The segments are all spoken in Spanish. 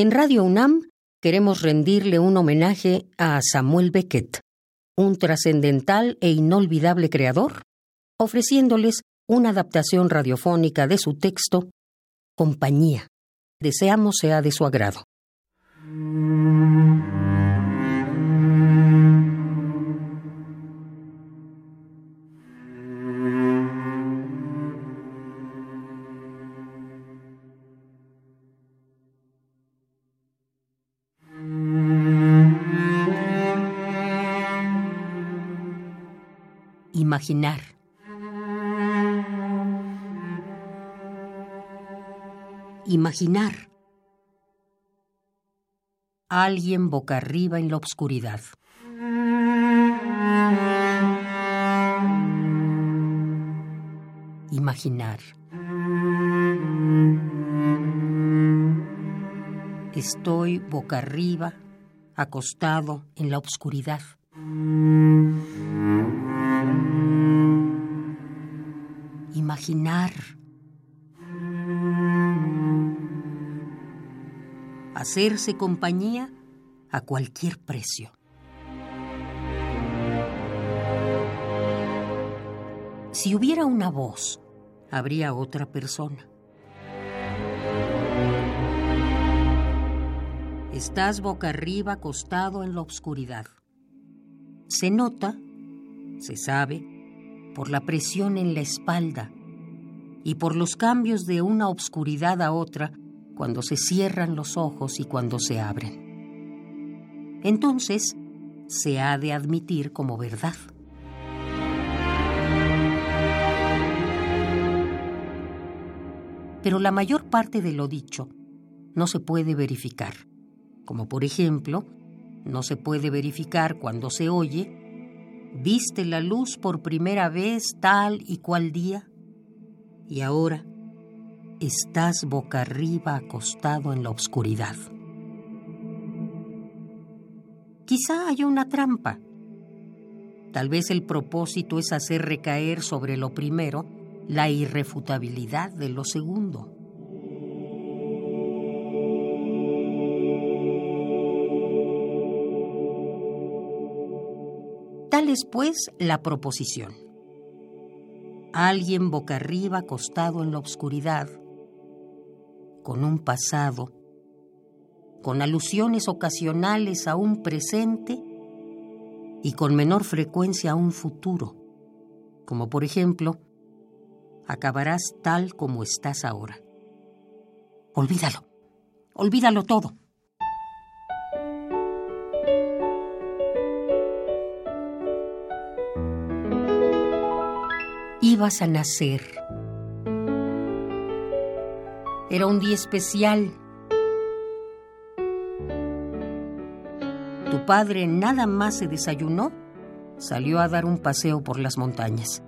En Radio UNAM queremos rendirle un homenaje a Samuel Beckett, un trascendental e inolvidable creador, ofreciéndoles una adaptación radiofónica de su texto, Compañía. Deseamos sea de su agrado. Imaginar. Imaginar. Alguien boca arriba en la oscuridad. Imaginar. Estoy boca arriba, acostado en la oscuridad. Hacerse compañía a cualquier precio. Si hubiera una voz, habría otra persona. Estás boca arriba acostado en la oscuridad. Se nota, se sabe, por la presión en la espalda y por los cambios de una obscuridad a otra cuando se cierran los ojos y cuando se abren. Entonces, se ha de admitir como verdad. Pero la mayor parte de lo dicho no se puede verificar, como por ejemplo, no se puede verificar cuando se oye, viste la luz por primera vez tal y cual día, y ahora estás boca arriba acostado en la oscuridad. Quizá haya una trampa. Tal vez el propósito es hacer recaer sobre lo primero la irrefutabilidad de lo segundo. Tal es, pues, la proposición. Alguien boca arriba acostado en la oscuridad, con un pasado, con alusiones ocasionales a un presente y con menor frecuencia a un futuro, como por ejemplo, acabarás tal como estás ahora. Olvídalo, olvídalo todo. A nacer. Era un día especial. Tu padre nada más se desayunó, salió a dar un paseo por las montañas.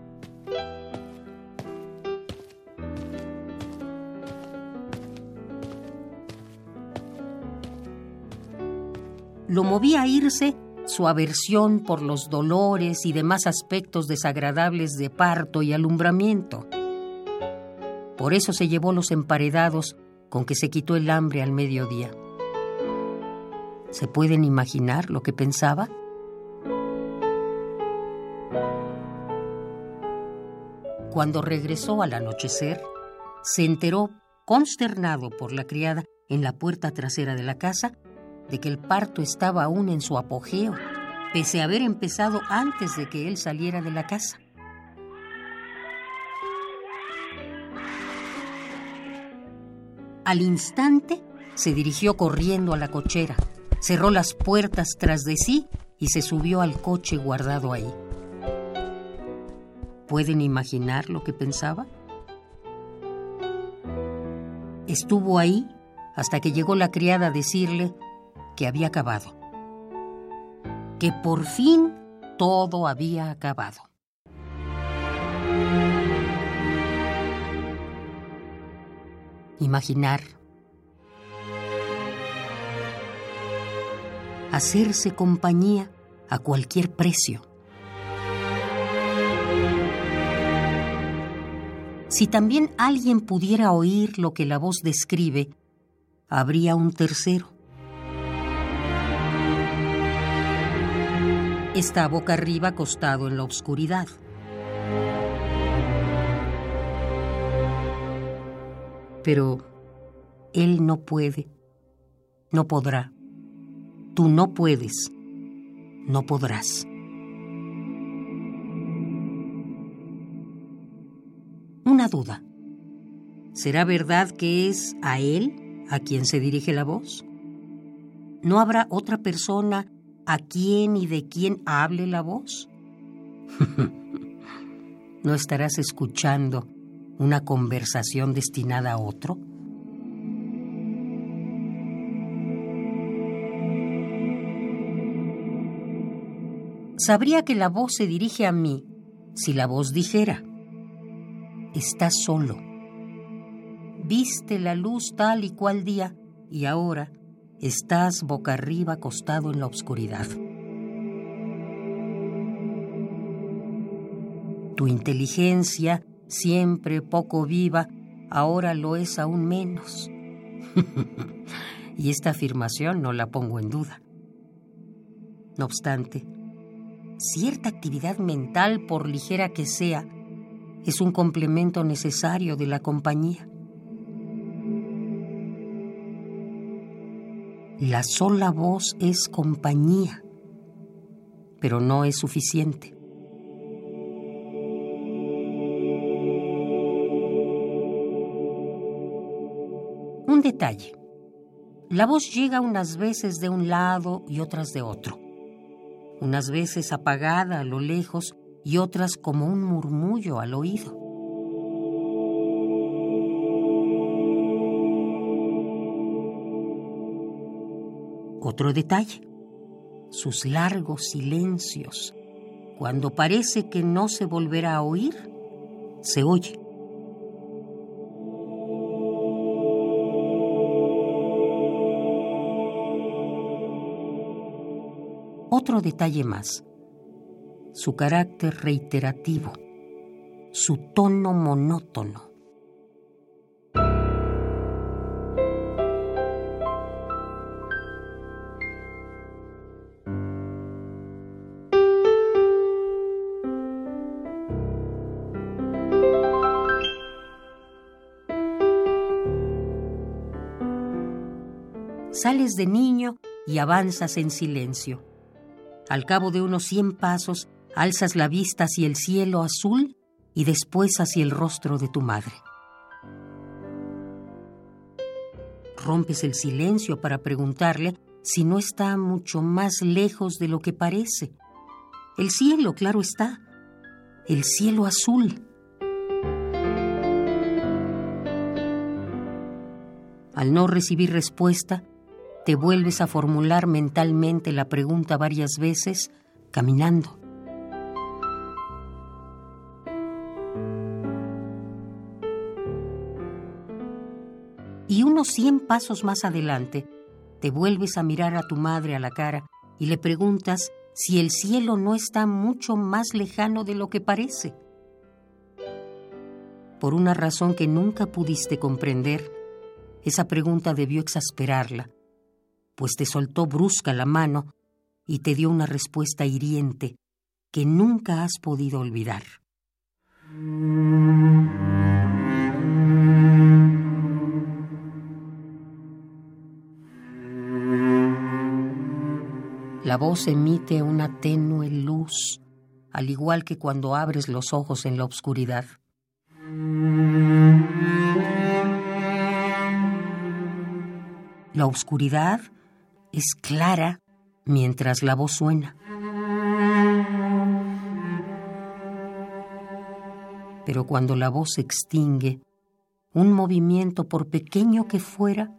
Lo movía a irse su aversión por los dolores y demás aspectos desagradables de parto y alumbramiento. Por eso se llevó los emparedados con que se quitó el hambre al mediodía. ¿Se pueden imaginar lo que pensaba? Cuando regresó al anochecer, se enteró, consternado por la criada en la puerta trasera de la casa, de que el parto estaba aún en su apogeo, pese a haber empezado antes de que él saliera de la casa. Al instante se dirigió corriendo a la cochera, cerró las puertas tras de sí y se subió al coche guardado ahí. ¿Pueden imaginar lo que pensaba? Estuvo ahí hasta que llegó la criada a decirle que había acabado, que por fin todo había acabado. Imaginar, hacerse compañía a cualquier precio. Si también alguien pudiera oír lo que la voz describe, habría un tercero. Está boca arriba acostado en la oscuridad. Pero él no puede, no podrá. Tú no puedes, no podrás. Una duda. ¿Será verdad que es a él a quien se dirige la voz? ¿No habrá otra persona a quien y de quien hable la voz? ¿No estarás escuchando una conversación destinada a otro? Sabría que la voz se dirige a mí si la voz dijera, estás solo. Viste la luz tal y cual día y ahora estás boca arriba acostado en la oscuridad. Tu inteligencia, siempre poco viva, ahora lo es aún menos. y esta afirmación no la pongo en duda. No obstante, cierta actividad mental, por ligera que sea, es un complemento necesario de la compañía. La sola voz es compañía, pero no es suficiente. Un detalle. La voz llega unas veces de un lado y otras de otro unas veces apagada a lo lejos y otras como un murmullo al oído. Otro detalle, sus largos silencios. Cuando parece que no se volverá a oír, se oye. Otro detalle más, su carácter reiterativo, su tono monótono. Sales de niño y avanzas en silencio al cabo de unos cien pasos, alzas la vista hacia el cielo azul y después hacia el rostro de tu madre. Rompes el silencio para preguntarle si no está mucho más lejos de lo que parece. El cielo, claro está. El cielo azul. Al no recibir respuesta, te vuelves a formular mentalmente la pregunta varias veces caminando. Y unos cien pasos más adelante, te vuelves a mirar a tu madre a la cara y le preguntas si el cielo no está mucho más lejano de lo que parece. Por una razón que nunca pudiste comprender, esa pregunta debió exasperarla pues te soltó brusca la mano y te dio una respuesta hiriente que nunca has podido olvidar. La voz emite una tenue luz, al igual que cuando abres los ojos en la oscuridad. La oscuridad es clara mientras la voz suena. Pero cuando la voz se extingue, un movimiento, por pequeño que fuera,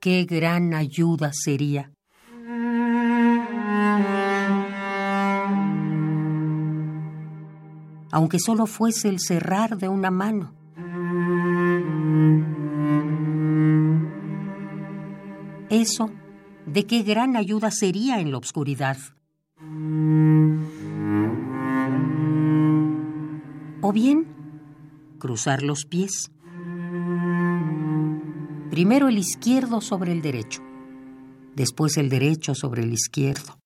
qué gran ayuda sería. Aunque solo fuese el cerrar de una mano. Eso de qué gran ayuda sería en la oscuridad. O bien, cruzar los pies. Primero el izquierdo sobre el derecho, después el derecho sobre el izquierdo.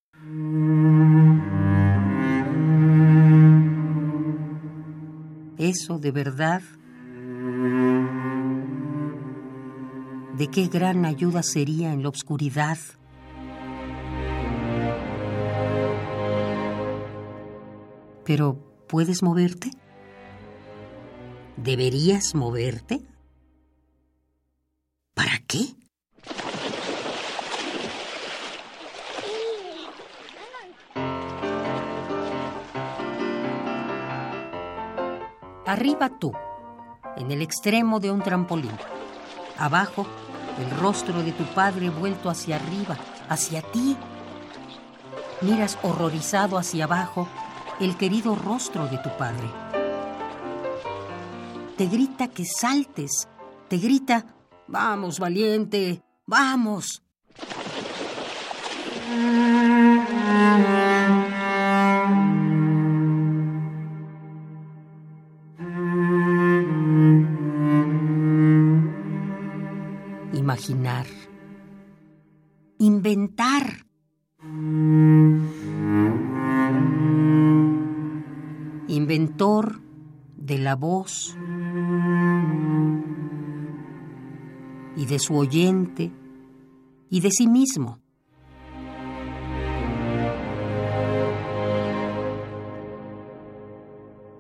Eso de verdad, ¿de qué gran ayuda sería en la oscuridad? Pero, ¿puedes moverte? ¿Deberías moverte? ¿Para qué? Arriba tú, en el extremo de un trampolín. Abajo, el rostro de tu padre vuelto hacia arriba, hacia ti. Miras horrorizado hacia abajo el querido rostro de tu padre. Te grita que saltes, te grita, vamos, valiente, vamos. Imaginar. Inventar. Voz y de su oyente y de sí mismo.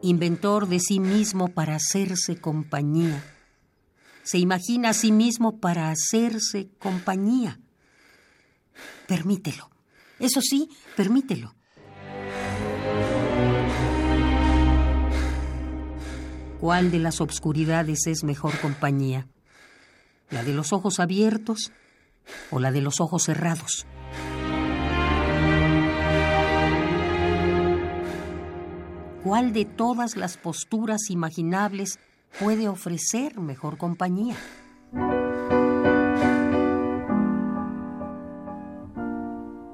Inventor de sí mismo para hacerse compañía. Se imagina a sí mismo para hacerse compañía. Permítelo. Eso sí, permítelo. ¿Cuál de las obscuridades es mejor compañía? ¿La de los ojos abiertos o la de los ojos cerrados? ¿Cuál de todas las posturas imaginables puede ofrecer mejor compañía?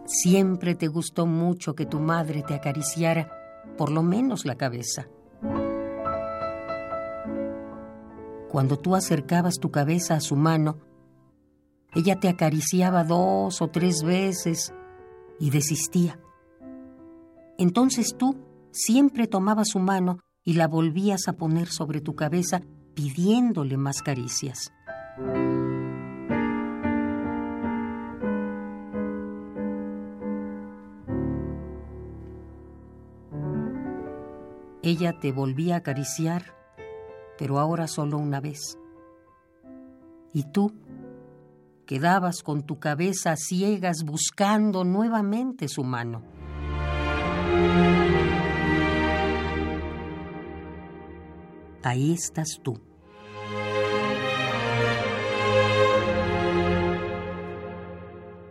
Siempre te gustó mucho que tu madre te acariciara por lo menos la cabeza. Cuando tú acercabas tu cabeza a su mano, ella te acariciaba dos o tres veces y desistía. Entonces tú siempre tomabas su mano y la volvías a poner sobre tu cabeza pidiéndole más caricias. Ella te volvía a acariciar pero ahora solo una vez. Y tú quedabas con tu cabeza ciegas buscando nuevamente su mano. Ahí estás tú.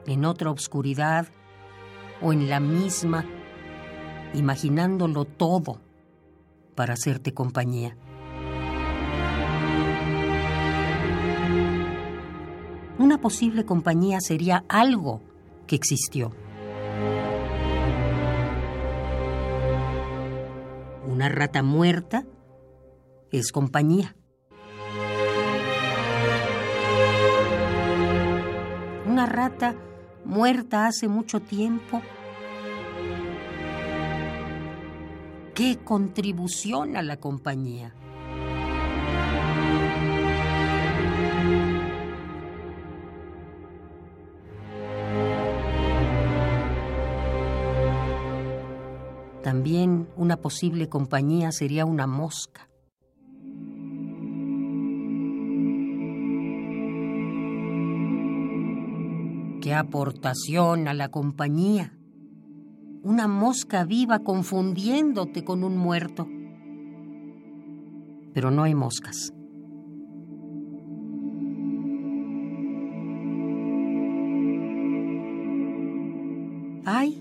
En otra oscuridad o en la misma, imaginándolo todo para hacerte compañía. Posible compañía sería algo que existió. Una rata muerta es compañía. Una rata muerta hace mucho tiempo. ¿Qué contribución a la compañía? También una posible compañía sería una mosca. ¿Qué aportación a la compañía? Una mosca viva confundiéndote con un muerto. Pero no hay moscas. Hay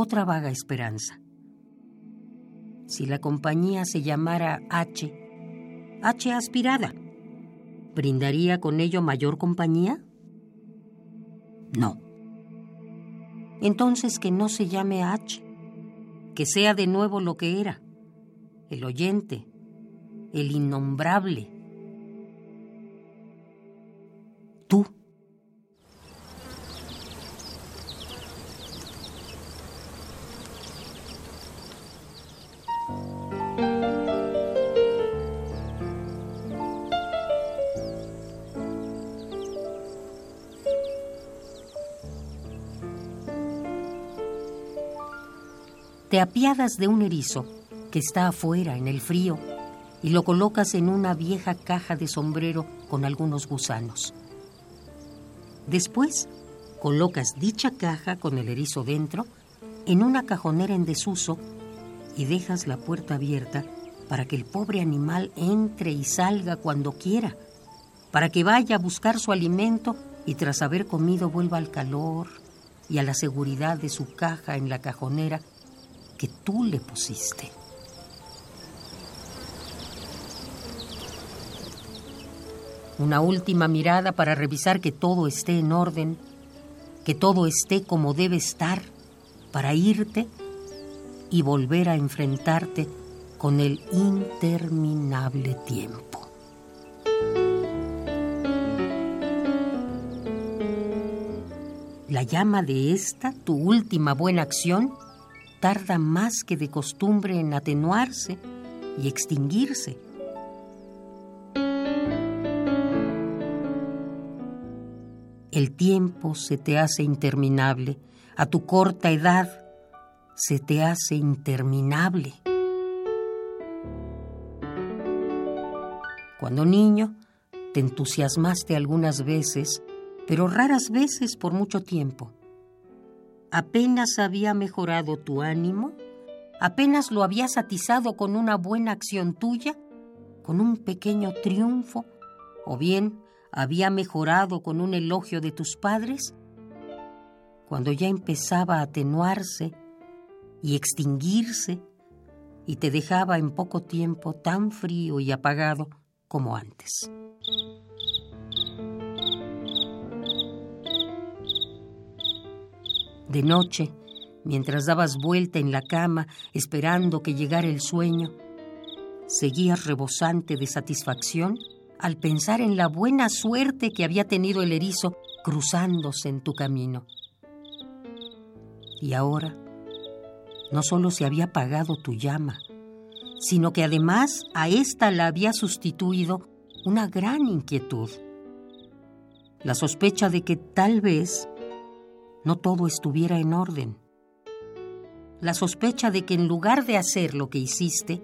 otra vaga esperanza. Si la compañía se llamara H, H aspirada, ¿brindaría con ello mayor compañía? No. Entonces que no se llame H, que sea de nuevo lo que era, el oyente, el innombrable. tú. Te apiadas de un erizo que está afuera en el frío y lo colocas en una vieja caja de sombrero con algunos gusanos. Después, colocas dicha caja con el erizo dentro en una cajonera en desuso y dejas la puerta abierta para que el pobre animal entre y salga cuando quiera, para que vaya a buscar su alimento y tras haber comido vuelva al calor y a la seguridad de su caja en la cajonera que tú le pusiste. Una última mirada para revisar que todo esté en orden, que todo esté como debe estar, para irte y volver a enfrentarte con el interminable tiempo. La llama de esta, tu última buena acción, tarda más que de costumbre en atenuarse y extinguirse. El tiempo se te hace interminable, a tu corta edad se te hace interminable. Cuando niño, te entusiasmaste algunas veces, pero raras veces por mucho tiempo apenas había mejorado tu ánimo, apenas lo habías atizado con una buena acción tuya, con un pequeño triunfo, o bien había mejorado con un elogio de tus padres, cuando ya empezaba a atenuarse y extinguirse y te dejaba en poco tiempo tan frío y apagado como antes. De noche, mientras dabas vuelta en la cama esperando que llegara el sueño, seguías rebosante de satisfacción al pensar en la buena suerte que había tenido el erizo cruzándose en tu camino. Y ahora, no solo se había apagado tu llama, sino que además a ésta la había sustituido una gran inquietud. La sospecha de que tal vez no todo estuviera en orden. La sospecha de que en lugar de hacer lo que hiciste,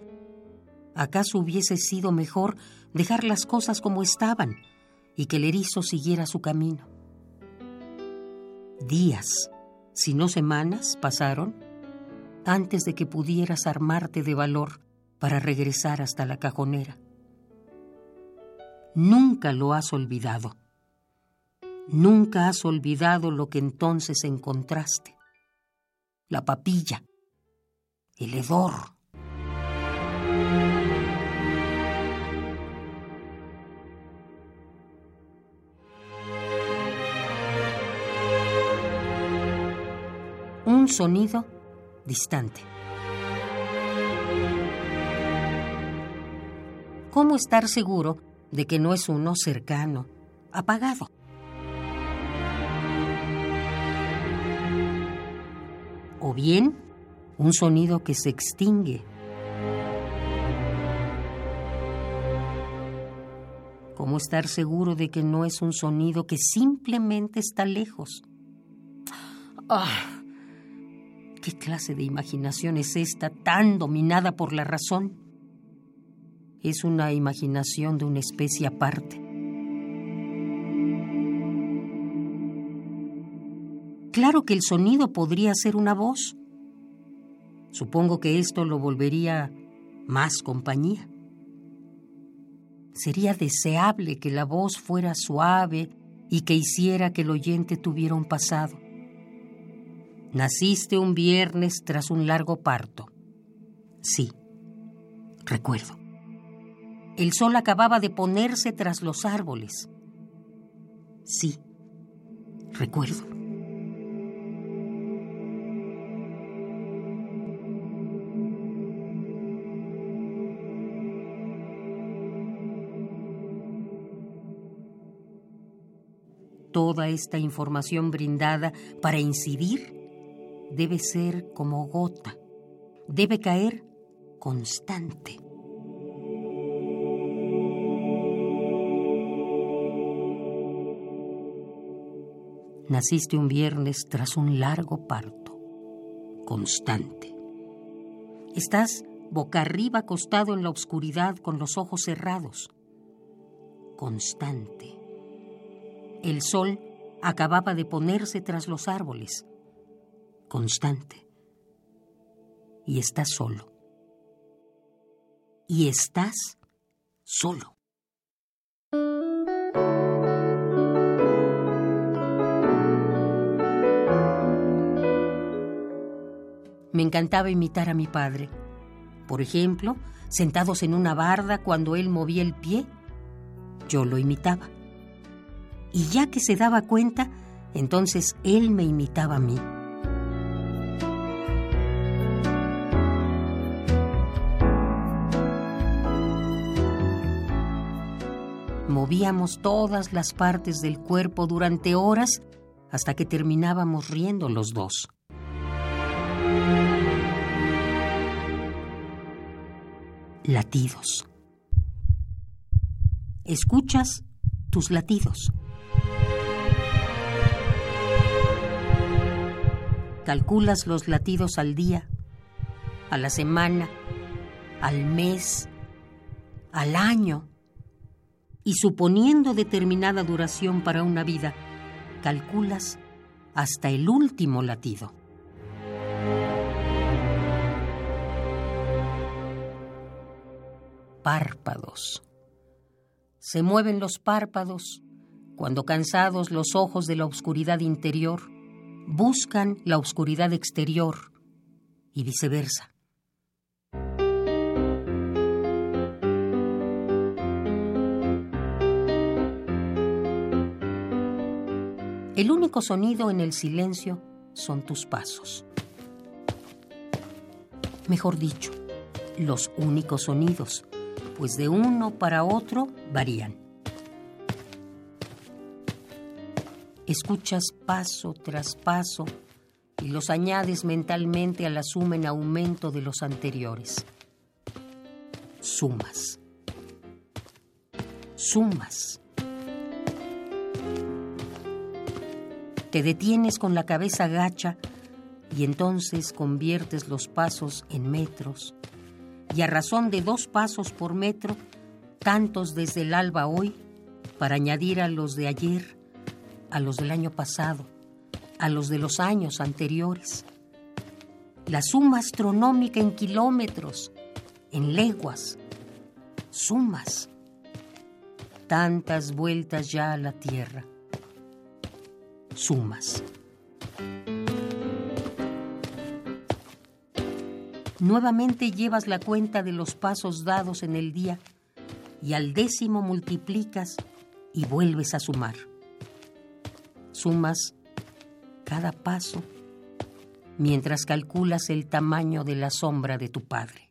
acaso hubiese sido mejor dejar las cosas como estaban y que el erizo siguiera su camino. Días, si no semanas, pasaron antes de que pudieras armarte de valor para regresar hasta la cajonera. Nunca lo has olvidado Nunca has olvidado lo que entonces encontraste. La papilla, el hedor. Un sonido distante. ¿Cómo estar seguro de que no es uno cercano, apagado? O bien un sonido que se extingue. ¿Cómo estar seguro de que no es un sonido que simplemente está lejos? ¡Ah! ¿Qué clase de imaginación es esta tan dominada por la razón? Es una imaginación de una especie aparte. Claro que el sonido podría ser una voz. Supongo que esto lo volvería más compañía. Sería deseable que la voz fuera suave y que hiciera que el oyente tuviera un pasado. Naciste un viernes tras un largo parto. Sí, recuerdo. El sol acababa de ponerse tras los árboles. Sí, recuerdo. Toda esta información brindada para incidir debe ser como gota, debe caer constante. Naciste un viernes tras un largo parto, constante. Estás boca arriba acostado en la oscuridad con los ojos cerrados, constante. El sol acababa de ponerse tras los árboles, constante. Y estás solo. Y estás solo. Me encantaba imitar a mi padre. Por ejemplo, sentados en una barda cuando él movía el pie, yo lo imitaba. Y ya que se daba cuenta, entonces él me imitaba a mí. Movíamos todas las partes del cuerpo durante horas hasta que terminábamos riendo los dos. Latidos. Escuchas tus latidos. Calculas los latidos al día, a la semana, al mes, al año, y suponiendo determinada duración para una vida, calculas hasta el último latido. párpados. Se mueven los párpados cuando cansados los ojos de la oscuridad interior buscan la oscuridad exterior y viceversa. El único sonido en el silencio son tus pasos. Mejor dicho, los únicos sonidos pues de uno para otro varían. Escuchas paso tras paso y los añades mentalmente a la suma en aumento de los anteriores. Sumas. Sumas. Te detienes con la cabeza gacha y entonces conviertes los pasos en metros, y a razón de dos pasos por metro, tantos desde el alba hoy, para añadir a los de ayer, a los del año pasado, a los de los años anteriores. La suma astronómica en kilómetros, en leguas, sumas. Tantas vueltas ya a la Tierra. Sumas. nuevamente llevas la cuenta de los pasos dados en el día y al décimo multiplicas y vuelves a sumar. Sumas cada paso mientras calculas el tamaño de la sombra de tu padre.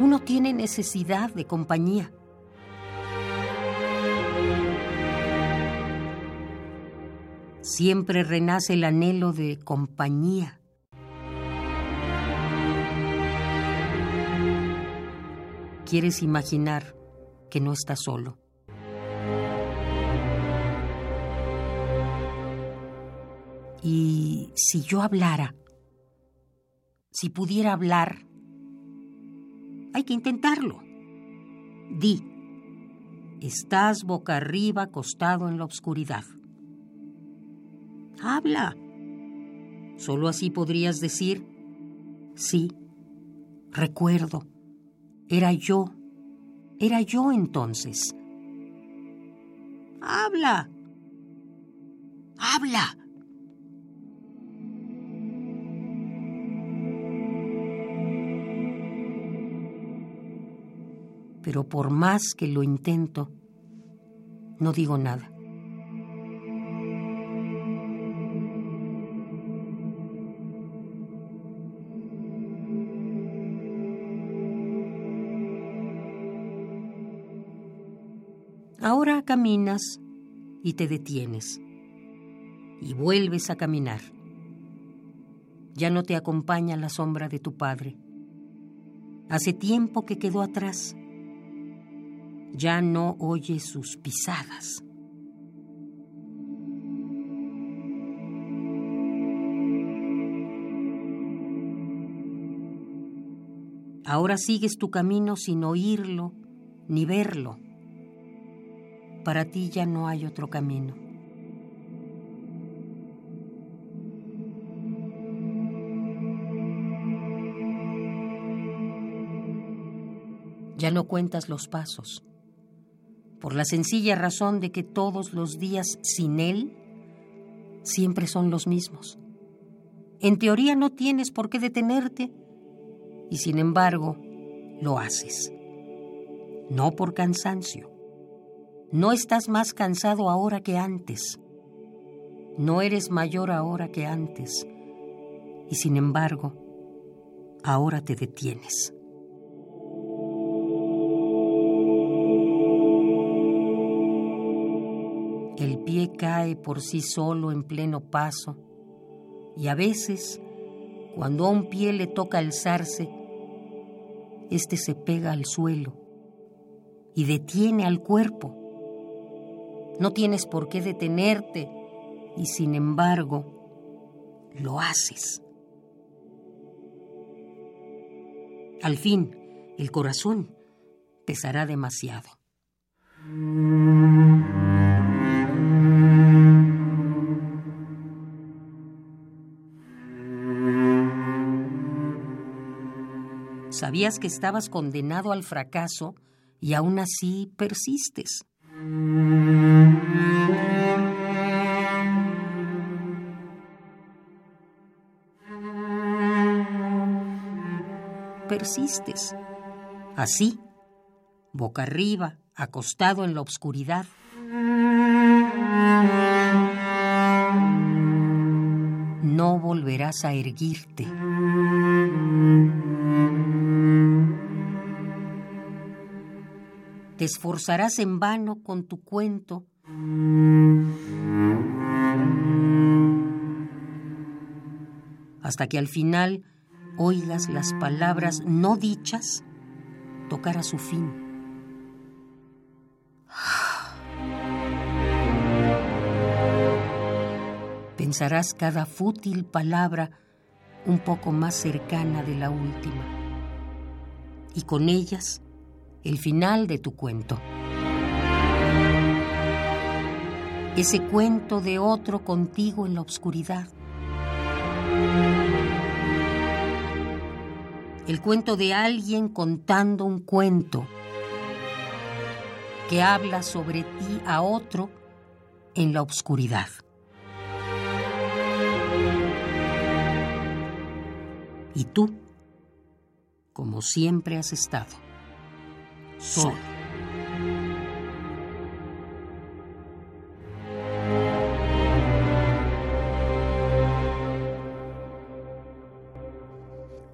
Uno tiene necesidad de compañía siempre renace el anhelo de compañía. Quieres imaginar que no estás solo. Y si yo hablara, si pudiera hablar, hay que intentarlo. Di, estás boca arriba acostado en la oscuridad. Habla. Solo así podrías decir, sí, recuerdo, era yo, era yo entonces. Habla. Habla. Pero por más que lo intento, no digo nada. Ahora caminas y te detienes y vuelves a caminar. Ya no te acompaña la sombra de tu padre. Hace tiempo que quedó atrás. Ya no oyes sus pisadas. Ahora sigues tu camino sin oírlo ni verlo. Para ti ya no hay otro camino. Ya no cuentas los pasos, por la sencilla razón de que todos los días sin Él siempre son los mismos. En teoría no tienes por qué detenerte y sin embargo lo haces. No por cansancio. No estás más cansado ahora que antes. No eres mayor ahora que antes. Y sin embargo, ahora te detienes. El pie cae por sí solo en pleno paso y a veces, cuando a un pie le toca alzarse, éste se pega al suelo y detiene al cuerpo. No tienes por qué detenerte y sin embargo lo haces. Al fin, el corazón pesará demasiado. Sabías que estabas condenado al fracaso y aún así persistes. Persistes. Así, boca arriba, acostado en la oscuridad. No volverás a erguirte. Esforzarás en vano con tu cuento. Hasta que al final oigas las palabras no dichas tocar a su fin. Pensarás cada fútil palabra un poco más cercana de la última. Y con ellas el final de tu cuento. Ese cuento de otro contigo en la oscuridad. El cuento de alguien contando un cuento que habla sobre ti a otro en la oscuridad. Y tú, como siempre has estado Sol.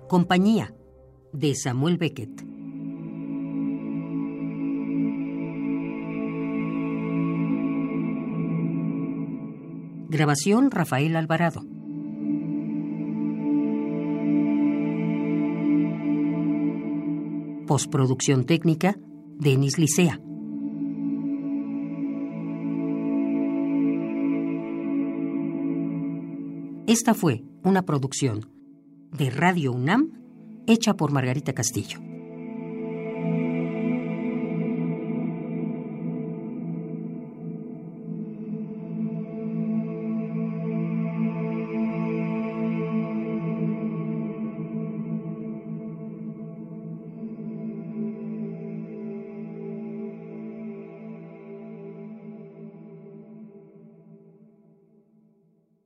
Compañía de Samuel Beckett. Grabación Rafael Alvarado. Postproducción técnica, Denis Licea. Esta fue una producción de Radio UNAM hecha por Margarita Castillo.